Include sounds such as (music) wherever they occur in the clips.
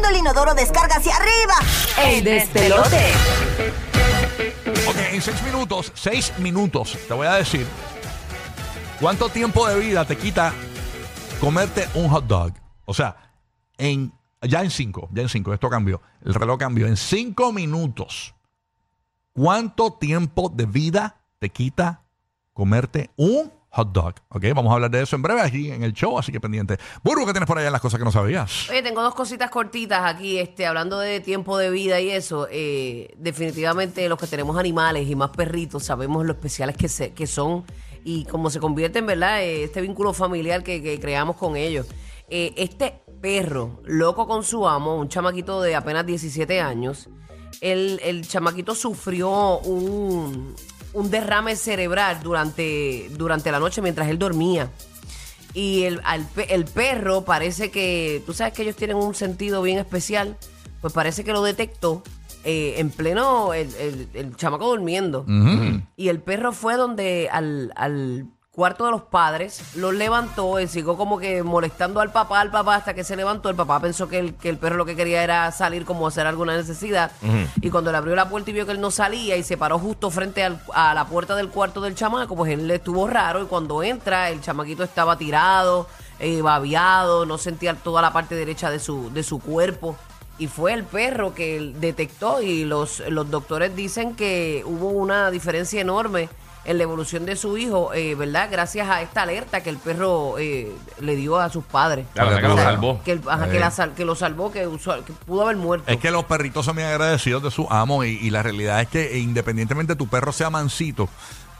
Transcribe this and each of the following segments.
cuando el inodoro descarga hacia arriba. El despelote. Ok, en seis minutos, seis minutos, te voy a decir cuánto tiempo de vida te quita comerte un hot dog. O sea, en ya en cinco, ya en cinco, esto cambió. El reloj cambió. En cinco minutos, ¿cuánto tiempo de vida te quita comerte un hot dog? Ok, vamos a hablar de eso en breve aquí en el show, así que pendiente. Burro, ¿qué tienes por allá en las cosas que no sabías? Oye, tengo dos cositas cortitas aquí, este, hablando de tiempo de vida y eso. eh, definitivamente los que tenemos animales y más perritos sabemos lo especiales que, se, que son y cómo se convierte en verdad eh, este vínculo familiar que, que creamos con ellos. Eh, este perro, loco con su amo, un chamaquito de apenas 17 años, el, el chamaquito sufrió un, un derrame cerebral durante, durante la noche mientras él dormía. Y el, al el perro parece que, tú sabes que ellos tienen un sentido bien especial, pues parece que lo detectó eh, en pleno, el, el- el chamaco durmiendo. Y el perro fue donde al, al cuarto de los padres, lo levantó, él siguió como que molestando al papá, al papá hasta que se levantó. El papá pensó que el, que el perro lo que quería era salir como hacer alguna necesidad. Y cuando le abrió la puerta y vio que él no salía y se paró justo frente al- a la puerta del cuarto del chamaco, pues él le estuvo raro y cuando entra el chamaquito estaba tirado, eh, babeado, no sentía toda la parte derecha de su, de su cuerpo. Y fue el perro que detectó y los, los doctores dicen que hubo una diferencia enorme en la evolución de su hijo, eh, ¿verdad? Gracias a esta alerta que el perro eh, le dio a sus padres. La verdad que lo salvó. Que, el- ajá, que, la sal- que lo salvó, que, usual- que pudo haber muerto. Es que los perritos son bien agradecidos de su amo y, y la realidad es que eh, independientemente tu perro sea mansito,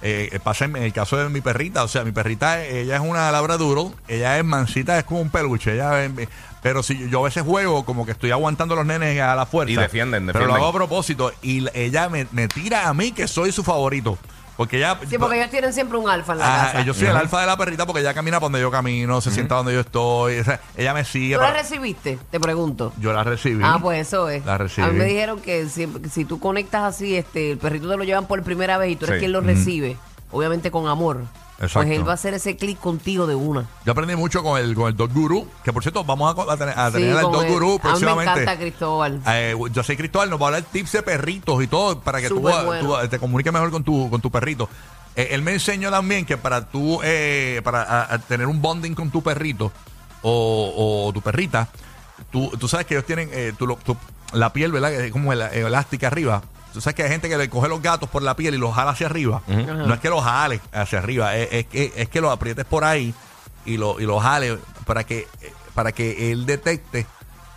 eh, pasa en, el caso de mi perrita, o sea, mi perrita, eh, ella es una labradoodle, ella es mansita, es como un peluche, ella eh, pero si yo a veces juego como que estoy aguantando a los nenes a la fuerza. Y defienden, Pero lo defienden. hago a propósito y ella me, me tira a mí que soy su favorito. Porque ella... sí, porque ellos tienen siempre un alfa en la Ajá, casa. yo soy el alfa de la perrita porque ella camina por donde yo camino, se sienta donde yo estoy, o sea, ella me sigue. ¿Tú la para- recibiste? Te pregunto. yo la recibí. Ah, pues eso es. La recibí. A mí me dijeron que si, si tú conectas así, este, el perrito te lo llevan por primera vez y tú eres Sí. quien lo recibe, obviamente con amor. Exacto. Pues él va a hacer ese clic contigo de una. Yo aprendí mucho con el, con el Dog Guru, que por cierto vamos a, tener, a tener Sí, al Dog. Guru A mí me próximamente. encanta Cristóbal. Eh, yo soy Cristóbal, nos va a hablar tips de perritos y todo para que tú, bueno. tú, te comuniques mejor con tu, con tu perrito. Eh, él me enseñó también que para tú eh, para a- a tener un bonding con tu perrito o, o tu perrita, tú, tú sabes que ellos tienen eh, tú la piel, ¿verdad? Es como el- elástica arriba. Tú sabes que hay gente que le coge los gatos por la piel y los jala hacia arriba. No es que los jale hacia arriba, es, es que, es que los aprietes por ahí y lo, y lo jale para que, para que él detecte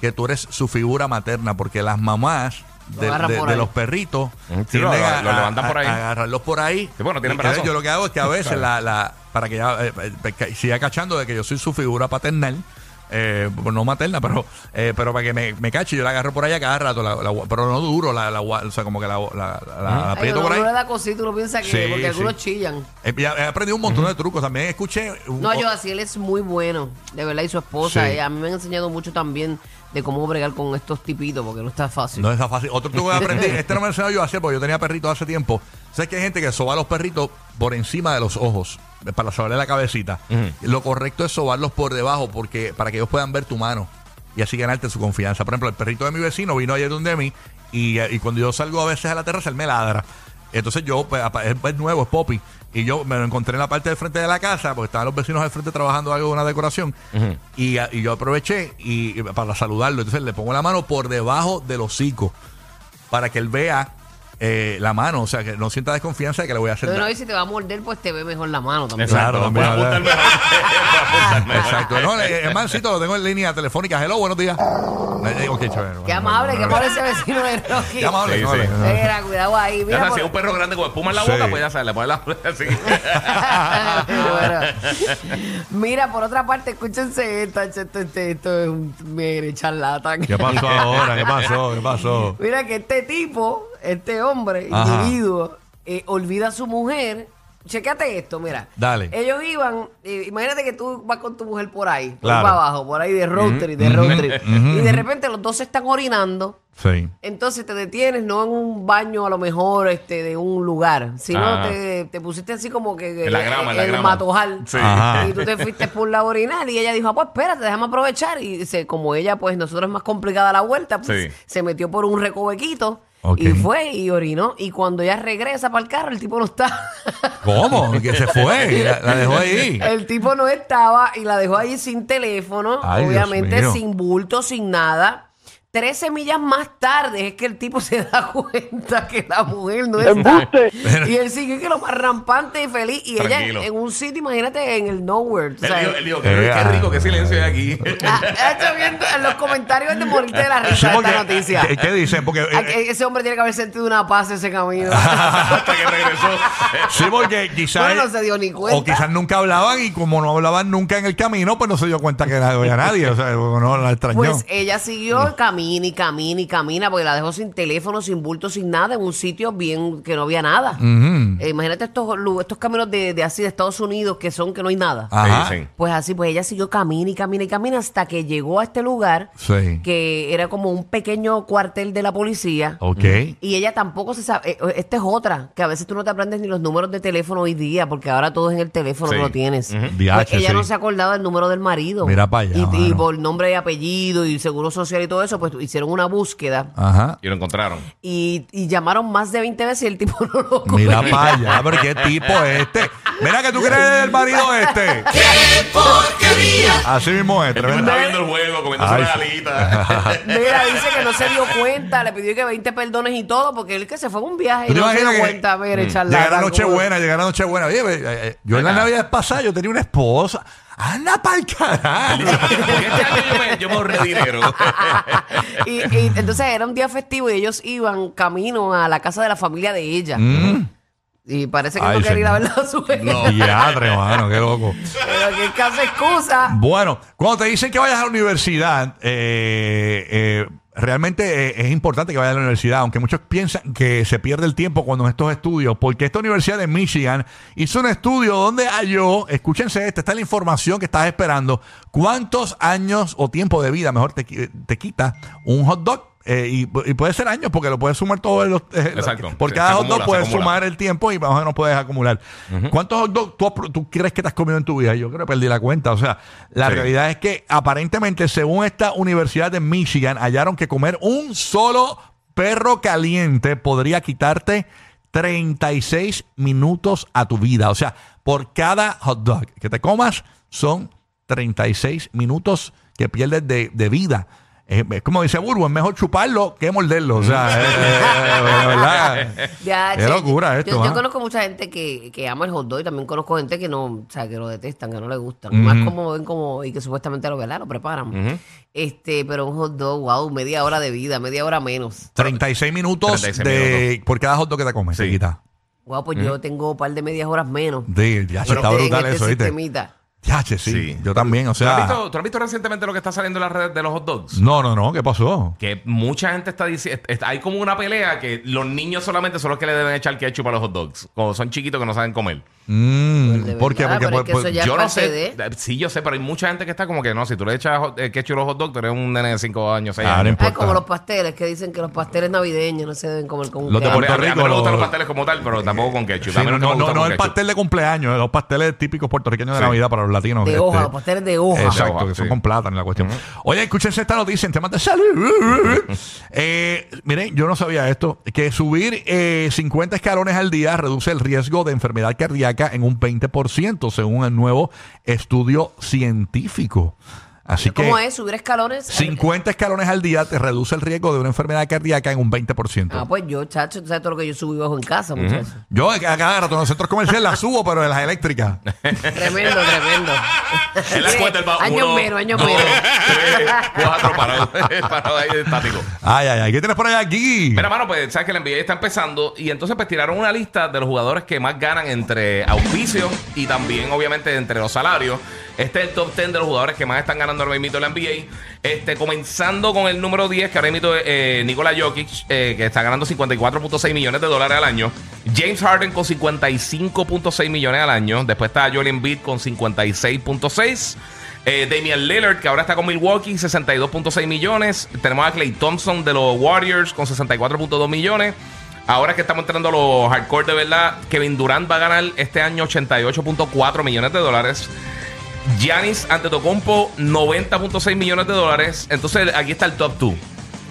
que tú eres su figura materna, porque las mamás de, los perritos sí, tienden lo- a- lo levantan a- por ahí. a agarrarlos por ahí. Sí, bueno, tienen Y entonces brazos. Yo lo que hago es que a veces Claro. la, la- para que ella eh, eh, que siga cachando de que yo soy su figura paternal. Eh, no materna, pero eh, pero para que me, me cache, yo la agarro por ahí a cada rato, la- la- pero no duro, la, la- o sea, como que la, la, la- Ay, aprieto por ahí. le da cosita, uno piensa que Sí, porque algunos sí. chillan. Eh, he aprendido un montón de trucos. También escuché. un- No, yo así, él es muy bueno, de verdad, y su esposa. Sí. eh, a mí me han enseñado mucho también de cómo bregar con estos tipitos, porque no está fácil. No es tan fácil. Otro truco que aprendí, (laughs) este no me lo enseñado yo a hacer porque yo tenía perritos hace tiempo. ¿Sabes que hay gente que soba a los perritos por encima de los ojos para sobarle la cabecita? Lo correcto es sobarlos por debajo porque para que ellos puedan ver tu mano y así ganarte su confianza. Por ejemplo, el perrito de mi vecino vino ayer donde mí y, y cuando yo salgo a veces a la terraza, él me ladra. Entonces yo, pues, es, nuevo, es Poppy. Y yo me lo encontré en la parte del frente de la casa, porque estaban los vecinos al frente trabajando algo de una decoración. y, yo aproveché y, y para saludarlo. Entonces le pongo la mano por debajo del hocico para que él vea eh, la mano. O sea, que no sienta desconfianza de que le voy a hacer Pero no, daño. y si te va a morder, pues te ve mejor la mano también. Claro, Exacto, también. (laughs) Exacto. No, eh, el mancito lo tengo en línea telefónica. Hello, buenos días. Eh, eh, ok, chévere. Qué amable, qué amable ese vecino de Rocky. Qué amable, Sí, qué amable. sí. Mira, cuidado ahí. Ya Mira, sabes, si es un perro grande con espuma en la Sí. boca, pues ya sabes, le pones la (laughs) así. Bueno. Mira, por otra parte, escúchense esto, esto, esto, esto es un mire, charlatán. ¿Qué pasó ahora? ¿Qué pasó? ¿Qué pasó? Mira que este tipo, este hombre, Ajá. individuo, eh, olvida a su mujer chequéate esto, mira. Dale. Ellos iban, eh, imagínate que tú vas con tu mujer por ahí, por Claro. para abajo, por ahí de road trip, de road trip. Y de repente los dos se están orinando. Sí. Entonces te detienes, no en un baño a lo mejor este de un lugar, sino Ah. te, te pusiste así como que En la grama, en la el grama. matojal. Sí. Ajá. Y tú te fuiste por la orinar y ella dijo, ah, pues espérate, déjame aprovechar. Y dice, como ella, pues nosotros es más complicada la vuelta, pues Sí. se metió por un recovequito Ok. y fue y orinó. Y cuando ella regresa para el carro, el tipo no está. (laughs) ¿Cómo? Que se fue. y La, la dejó ahí. el tipo no estaba y la dejó ahí sin teléfono, Ay, obviamente sin bulto, sin nada. Trece millas más tarde es que el tipo se da (laughs) cuenta que la mujer no está. Y él sigue que lo más rampante y feliz. Y Tranquilo. ella en un sitio, imagínate, en el nowhere. tú Él sabes. dijo, él dijo, qué, Eh, qué rico, qué silencio hay aquí. (laughs) Ah, estoy viendo en los comentarios de morirte de la Sí, risa de porque- esta noticia. ¿qué, qué dicen? Porque, eh, Ah, que Ese hombre tiene que haber sentido una paz ese camino. (laughs) Hasta que regresó. sí, porque quizás. Bueno, no se dio ni cuenta. O quizás nunca hablaban y como no hablaban nunca en el camino, pues no se dio cuenta que no había nadie. O sea, no la extrañó. Pues ella siguió camina y camina y camina porque la dejó sin teléfono, sin bulto, sin nada, en un sitio bien que no había nada. Eh, imagínate estos, lu- estos caminos de, de así de Estados Unidos que son que no hay nada. Ajá. Sí, sí. Pues así, pues ella siguió camina y camina y camina hasta que llegó a este lugar Sí. que era como un pequeño cuartel de la policía. Ok. Y ella tampoco se sabe. eh, Esta es otra, que a veces tú no te aprendes ni los números de teléfono hoy día, porque ahora todo es en el teléfono Sí. que lo tienes. Ujú. Pues DH, ella sí. no se acordaba del número del marido. Mira pa' allá, Y, y mano. por nombre y apellido y seguro social y todo eso, pues hicieron una búsqueda Ajá. Y lo encontraron. y, y llamaron más de 20 veces y el tipo (laughs) no lo cogió. Mira para allá, pero qué tipo es este. Mira que tú crees del marido este. Así mismo es, El tipo tremenda. está viendo el juego, comiéndose Ay, una sí. alita. (laughs) Mira, dice que no se dio cuenta, le pidió que 20 perdones y todo, porque él que se fue en un viaje y ¿Tú te no se dio que- cuenta, mire, Llegar a charlatán, Nochebuena, llegar a Nochebuena. Oye, eh, eh, yo en la. Navidad pasada yo tenía una esposa. Anda pa'l carajo. Porque este año yo me, yo me ahorré dinero. (laughs) y, y entonces era un día festivo y ellos iban camino a la casa de la familia de ella. Y parece que Mm. Ay, no quería ir a ver a su hija. No. Diadre, mano, qué loco. Pero que caso excusa. Bueno, cuando te dicen que vayas a la universidad, eh, eh, realmente eh, es importante que vayas a la universidad, aunque muchos piensan que se pierde el tiempo cuando estos estudios, porque esta universidad de Michigan hizo un estudio donde halló, escúchense esta, esta es la información que estás esperando, cuántos años o tiempo de vida mejor te, te quita un hot dog. Eh, y, y puede ser años porque lo puedes sumar todos los eh, Exacto. por cada se hot dog acumula, puedes sumar el tiempo y más o menos puedes acumular. ¿Cuántos hot dogs tú, crees que te has comido en tu vida? Yo creo que perdí la cuenta. O sea, la Sí. realidad es que aparentemente, según esta universidad de Michigan, hallaron que comer un solo perro caliente podría quitarte 36 minutos a tu vida. O sea, por cada hot dog que te comas son 36 minutos que pierdes de, de vida. Es, es como dice Burbu, es mejor chuparlo que morderlo. O sea, (laughs) eh, eh, verdad. Ya, Qué che, locura yo- esto, Yo, ¿ah? conozco mucha gente que, que ama el hot dog y también conozco gente que no, o sea, que lo detestan, que no le gustan. Más como ven como, y que supuestamente lo, ¿verdad? lo preparan. Este, pero un hot dog, wow, media hora de vida, media hora menos. 36 minutos 36 de, por cada hot dog que te comes. Sí. Wow, pues yo tengo un par de medias horas menos. Sí, ya, Pero está en brutal este eso, ¿viste? sistemita. Ya, che, sí, Sí. Yo también, o ¿Tú, has sea. visto, tú has visto recientemente lo que está saliendo en las redes de los hot dogs? No, no, no, ¿qué pasó? Que mucha gente está diciendo, hay como una pelea que los niños solamente son los que le deben echar ketchup a los hot dogs. Como son chiquitos que no saben comer. Mm, Pues Porque es pues, pues, yo no sé. de- Sí, yo sé, pero hay mucha gente que está como que no. Si tú le echas eh, ketchup a los hot dogs, eres un nene de 5 años, 6 Ah, no años. importa. Ah, como los pasteles, que dicen que los pasteles navideños no se deben comer con Los de. Puerto A mí- a mí Rico, me los- gustan los pasteles como tal, pero tampoco con ketchup. sí, A mí no, no, no, no con el ketchup. pastel de cumpleaños, los pasteles típicos puertorriqueños de Sí. Navidad para los latinos. De este, hoja, los pasteles de hoja. Exacto, De hoja, que son sí. con plátano la cuestión. Oye, escúchense esta noticia en temas de salud. (laughs) eh, miren, yo no sabía esto, que subir eh, 50 escalones al día reduce el riesgo de enfermedad cardíaca en un 20%, según el nuevo estudio científico. Así que ¿Cómo es? ¿Subir escalones? 50 escalones al día te reduce el riesgo de una enfermedad cardíaca en un 20%. Ah, pues yo, chacho, tú sabes todo lo que yo subo y bajo en casa, muchachos. Yo a cada rato en los centros comerciales las subo, pero en las eléctricas. (laughs) Tremendo, tremendo. Él la cuenta el menos, años dos, menos. tres, cuatro parados (laughs) parado ahí estático. Ay, ay, ay. ¿Qué tienes por ahí aquí? Mira, mano, pues sabes que la NBA está empezando y entonces pues tiraron una lista de los jugadores que más ganan entre auspicios y también obviamente entre los salarios. Este es el top 10 de los jugadores que más están ganando ahora mismo la NBA. Este, comenzando con el número 10, que ahora mismo eh, Jokic, eh, que está ganando 54.6 millones de dólares al año. James Harden con 55.6 millones al año. Después está Joel Embiid con 56.6. Eh, Damian Lillard, que ahora está con Milwaukee, 62.6 millones. Tenemos a Clay Thompson de los Warriors con 64.2 millones. Ahora que estamos entrando a los hardcore de verdad, Kevin Durant va a ganar este año 88.4 millones de dólares. Giannis Antetokounmpo 90.6 millones de dólares. Entonces aquí está el top 2.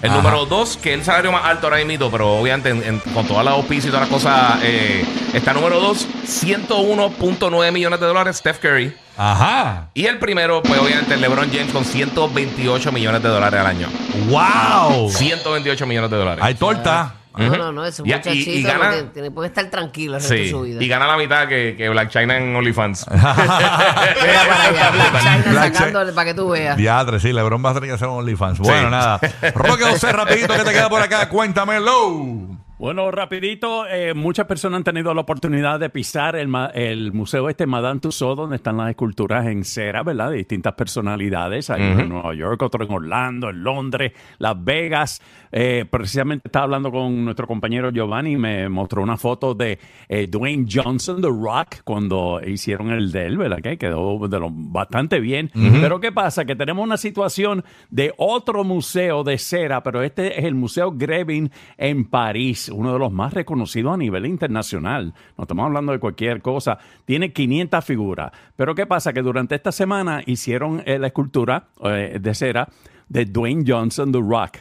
El Ajá. número 2, que es el salario más alto ahora mismo, pero obviamente en- en- con todas las auspicios y todas las cosas, eh, está número 2, 101.9 millones de dólares, Steph Curry. Ajá. Y el primero, pues obviamente LeBron James con 128 millones de dólares al año. ¡Wow! 128 millones de dólares. Hay torta. No, Ujú. no, no, ese Y- y- muchachito y no gana- tiene- tiene- puede estar tranquilo el resto de Sí, su vida. y gana la mitad que, que Black China en OnlyFans. (laughs) Mira para allá, Black China Black sacándole para que tú veas. Diatre, sí, LeBron va a tener que hacer un OnlyFans. Bueno, Sí. (laughs) nada. Roque José, rapidito, que te queda por acá? Cuéntamelo. Bueno, rapidito, eh, muchas personas han tenido la oportunidad de pisar el, el museo este Madame Tussauds, donde están las esculturas en cera, ¿verdad? De distintas personalidades. Hay uno en Nueva York, otro en Orlando, en Londres, Las Vegas. Eh, precisamente estaba hablando con nuestro compañero Giovanni y me mostró una foto de eh, Dwayne Johnson, The Rock, cuando hicieron el de él, ¿verdad? Que quedó de lo, bastante bien. Pero ¿qué pasa? Que tenemos una situación de otro museo de cera, pero este es el Museo Grebin en París, uno de los más reconocidos a nivel internacional. No estamos hablando de cualquier cosa. Tiene 500 figuras. Pero ¿qué pasa? Que durante esta semana hicieron eh, la escultura eh, de cera de Dwayne Johnson, The Rock.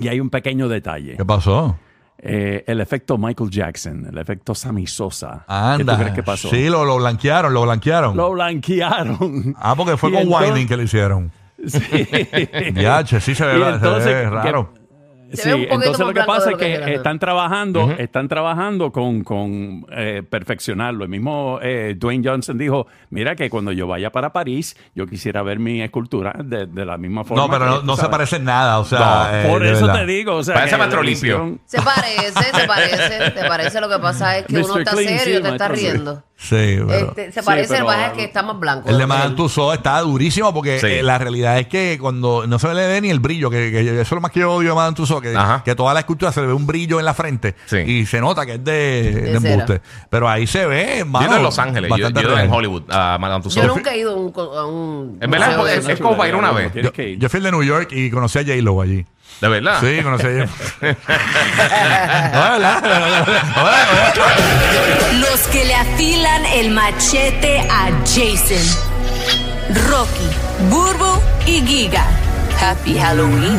Y hay un pequeño detalle. ¿Qué pasó? Eh, el efecto Michael Jackson, el efecto Sammy Sosa. Anda. ¿Qué tú crees que pasó? Sí, lo, lo blanquearon, lo blanquearon. Lo blanquearon. Ah, porque fue (laughs) Y con entonces- que lo hicieron. (laughs) Sí. Sí se ve, Y se entonces, ve ¿qué- raro. Sí, ve un poquito entonces más lo que pasa es que están trabajando, están trabajando con, con eh, perfeccionarlo. El mismo eh, Dwayne Johnson dijo, mira que cuando yo vaya para París, yo quisiera ver mi escultura de, de la misma forma. No, pero que, no, se parece en nada, o sea. No, eh, Por eso verdad. te digo, o sea, Parece le Limpio. Se parece, se parece, te parece. Lo que pasa es que (laughs) uno está Clean, serio y sí, te está riendo. Sí, pero. Este, se Sí, parece, pero- el baja es que está más blanco. El de Madame Tussauds está durísimo porque Sí. eh, la realidad es que cuando no se le ve ni el brillo, que, que eso es lo más que yo odio de Madame Tussauds, que, Ajá. que toda la escultura se le ve un brillo en la frente Sí. y se nota que es de, de cera. embuste. Pero ahí se ve, mano, en Los Ángeles, yo, bastante en real. Hollywood, a Madame Yo Tussauds. nunca he ido a un, co- a un En verdad, museo es- de es eso. como para ir una vez. Tienes Yo, que ir. yo fui el de New York y conocí a J-Lo allí. De verdad. Sí, conocí a ¿verdad? (laughs) Los que le afilan el machete a Jason. Rocky, Burbo y Giga. Happy Halloween.